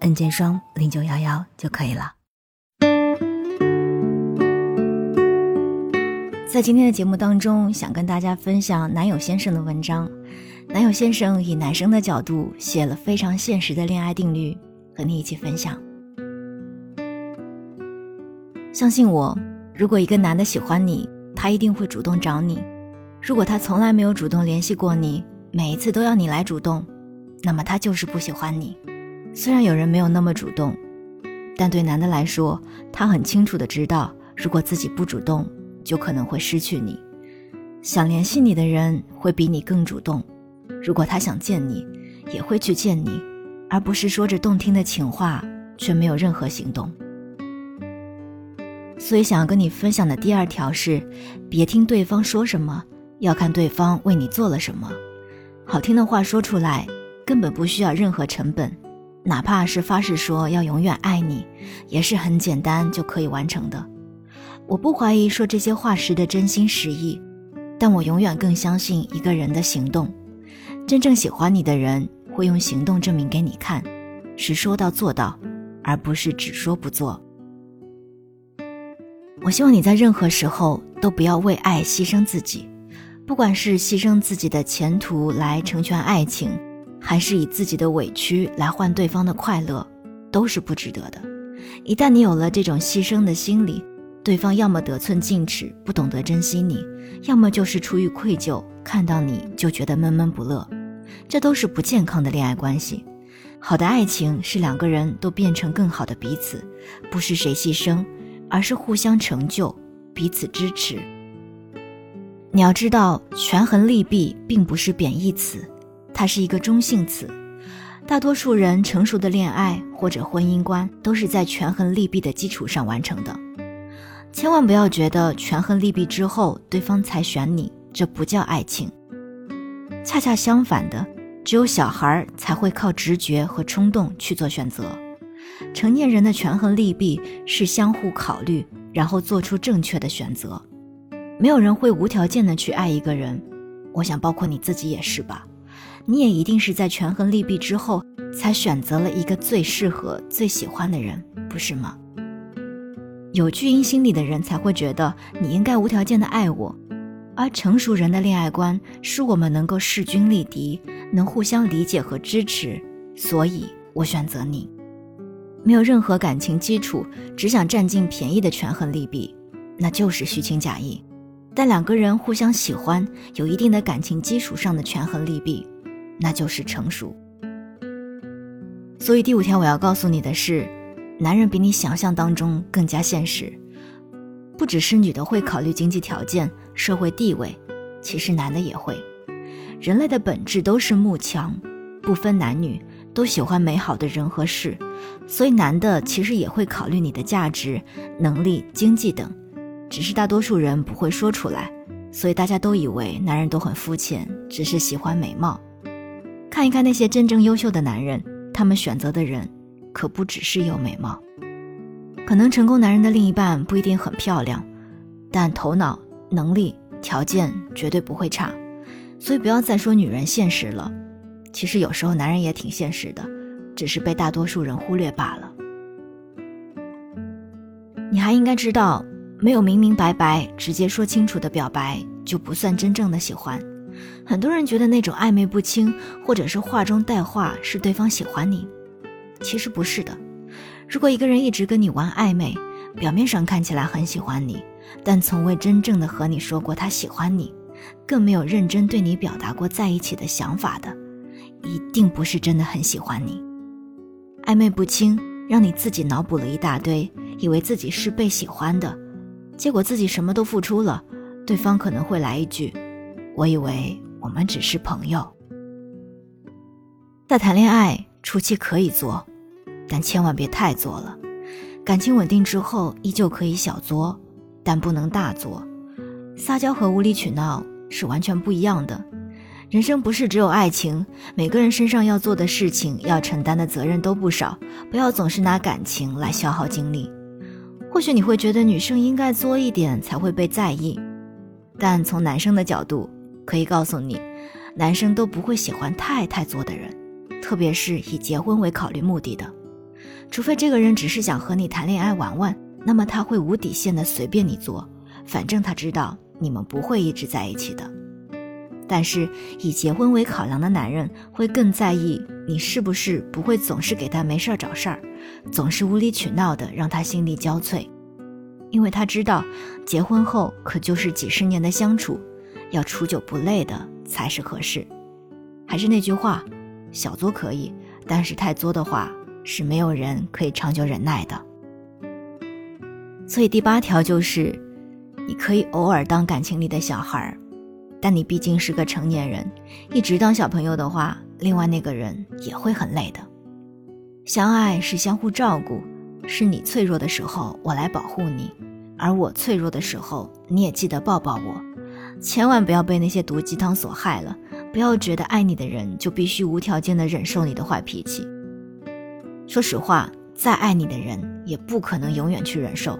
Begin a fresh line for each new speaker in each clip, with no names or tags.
N 键双零九幺幺就可以了。在今天的节目当中，想跟大家分享男友先生的文章。男友先生以男生的角度写了非常现实的恋爱定律，和你一起分享。相信我，如果一个男的喜欢你，他一定会主动找你；如果他从来没有主动联系过你，每一次都要你来主动，那么他就是不喜欢你。虽然有人没有那么主动，但对男的来说，他很清楚的知道，如果自己不主动，就可能会失去你。想联系你的人会比你更主动，如果他想见你，也会去见你，而不是说着动听的情话，却没有任何行动。所以，想要跟你分享的第二条是：别听对方说什么，要看对方为你做了什么。好听的话说出来，根本不需要任何成本。哪怕是发誓说要永远爱你，也是很简单就可以完成的。我不怀疑说这些话时的真心实意，但我永远更相信一个人的行动。真正喜欢你的人会用行动证明给你看，是说到做到，而不是只说不做。我希望你在任何时候都不要为爱牺牲自己，不管是牺牲自己的前途来成全爱情。还是以自己的委屈来换对方的快乐，都是不值得的。一旦你有了这种牺牲的心理，对方要么得寸进尺，不懂得珍惜你；要么就是出于愧疚，看到你就觉得闷闷不乐。这都是不健康的恋爱关系。好的爱情是两个人都变成更好的彼此，不是谁牺牲，而是互相成就，彼此支持。你要知道，权衡利弊并不是贬义词。它是一个中性词，大多数人成熟的恋爱或者婚姻观都是在权衡利弊的基础上完成的。千万不要觉得权衡利弊之后对方才选你，这不叫爱情。恰恰相反的，只有小孩才会靠直觉和冲动去做选择。成年人的权衡利弊是相互考虑，然后做出正确的选择。没有人会无条件的去爱一个人，我想包括你自己也是吧。你也一定是在权衡利弊之后，才选择了一个最适合、最喜欢的人，不是吗？有巨婴心理的人才会觉得你应该无条件的爱我，而成熟人的恋爱观是我们能够势均力敌，能互相理解和支持，所以我选择你。没有任何感情基础，只想占尽便宜的权衡利弊，那就是虚情假意。但两个人互相喜欢，有一定的感情基础上的权衡利弊。那就是成熟。所以第五条我要告诉你的是，男人比你想象当中更加现实。不只是女的会考虑经济条件、社会地位，其实男的也会。人类的本质都是慕强，不分男女，都喜欢美好的人和事。所以男的其实也会考虑你的价值、能力、经济等，只是大多数人不会说出来。所以大家都以为男人都很肤浅，只是喜欢美貌。看一看那些真正优秀的男人，他们选择的人可不只是有美貌。可能成功男人的另一半不一定很漂亮，但头脑、能力、条件绝对不会差。所以不要再说女人现实了，其实有时候男人也挺现实的，只是被大多数人忽略罢了。你还应该知道，没有明明白白、直接说清楚的表白，就不算真正的喜欢。很多人觉得那种暧昧不清，或者是话中带话，是对方喜欢你，其实不是的。如果一个人一直跟你玩暧昧，表面上看起来很喜欢你，但从未真正的和你说过他喜欢你，更没有认真对你表达过在一起的想法的，一定不是真的很喜欢你。暧昧不清，让你自己脑补了一大堆，以为自己是被喜欢的，结果自己什么都付出了，对方可能会来一句。我以为我们只是朋友，在谈恋爱初期可以做，但千万别太作了。感情稳定之后，依旧可以小作，但不能大作。撒娇和无理取闹是完全不一样的。人生不是只有爱情，每个人身上要做的事情、要承担的责任都不少。不要总是拿感情来消耗精力。或许你会觉得女生应该作一点才会被在意，但从男生的角度，可以告诉你，男生都不会喜欢太太作的人，特别是以结婚为考虑目的的。除非这个人只是想和你谈恋爱玩玩，那么他会无底线的随便你做，反正他知道你们不会一直在一起的。但是以结婚为考量的男人会更在意你是不是不会总是给他没事儿找事儿，总是无理取闹的让他心力交瘁，因为他知道结婚后可就是几十年的相处，要处久不累的才是合适。还是那句话，小作可以，但是太作的话是没有人可以长久忍耐的。所以第八条就是，你可以偶尔当感情里的小孩儿。但你毕竟是个成年人，一直当小朋友的话，另外那个人也会很累的。相爱是相互照顾，是你脆弱的时候我来保护你，而我脆弱的时候你也记得抱抱我。千万不要被那些毒鸡汤所害了，不要觉得爱你的人就必须无条件的忍受你的坏脾气。说实话，再爱你的人也不可能永远去忍受，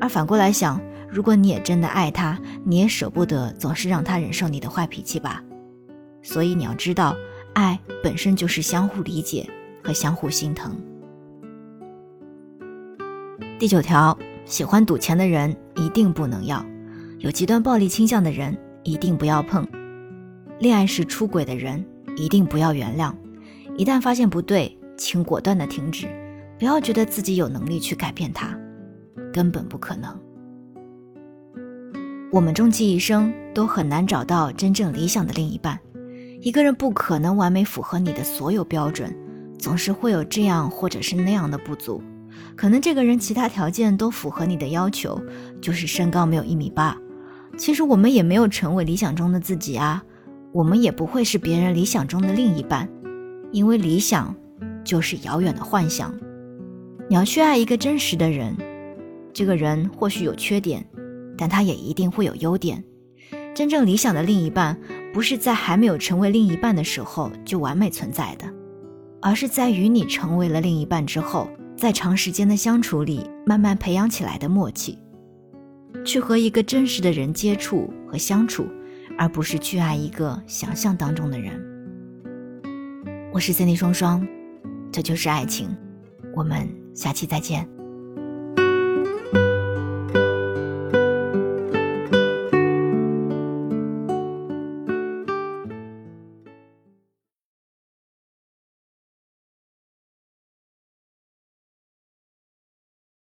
而反过来想。如果你也真的爱他，你也舍不得总是让他忍受你的坏脾气吧。所以你要知道，爱本身就是相互理解和相互心疼。第九条，喜欢赌钱的人一定不能要，有极端暴力倾向的人一定不要碰，恋爱时出轨的人一定不要原谅。一旦发现不对，请果断的停止，不要觉得自己有能力去改变他，根本不可能。我们终其一生都很难找到真正理想的另一半，一个人不可能完美符合你的所有标准，总是会有这样或者是那样的不足。可能这个人其他条件都符合你的要求，就是身高没有一米八。其实我们也没有成为理想中的自己啊，我们也不会是别人理想中的另一半，因为理想就是遥远的幻想。你要去爱一个真实的人，这个人或许有缺点。但他也一定会有优点。真正理想的另一半，不是在还没有成为另一半的时候就完美存在的，而是在与你成为了另一半之后，在长时间的相处里慢慢培养起来的默契。去和一个真实的人接触和相处，而不是去爱一个想象当中的人。我是在那双双，这就是爱情。我们下期再见。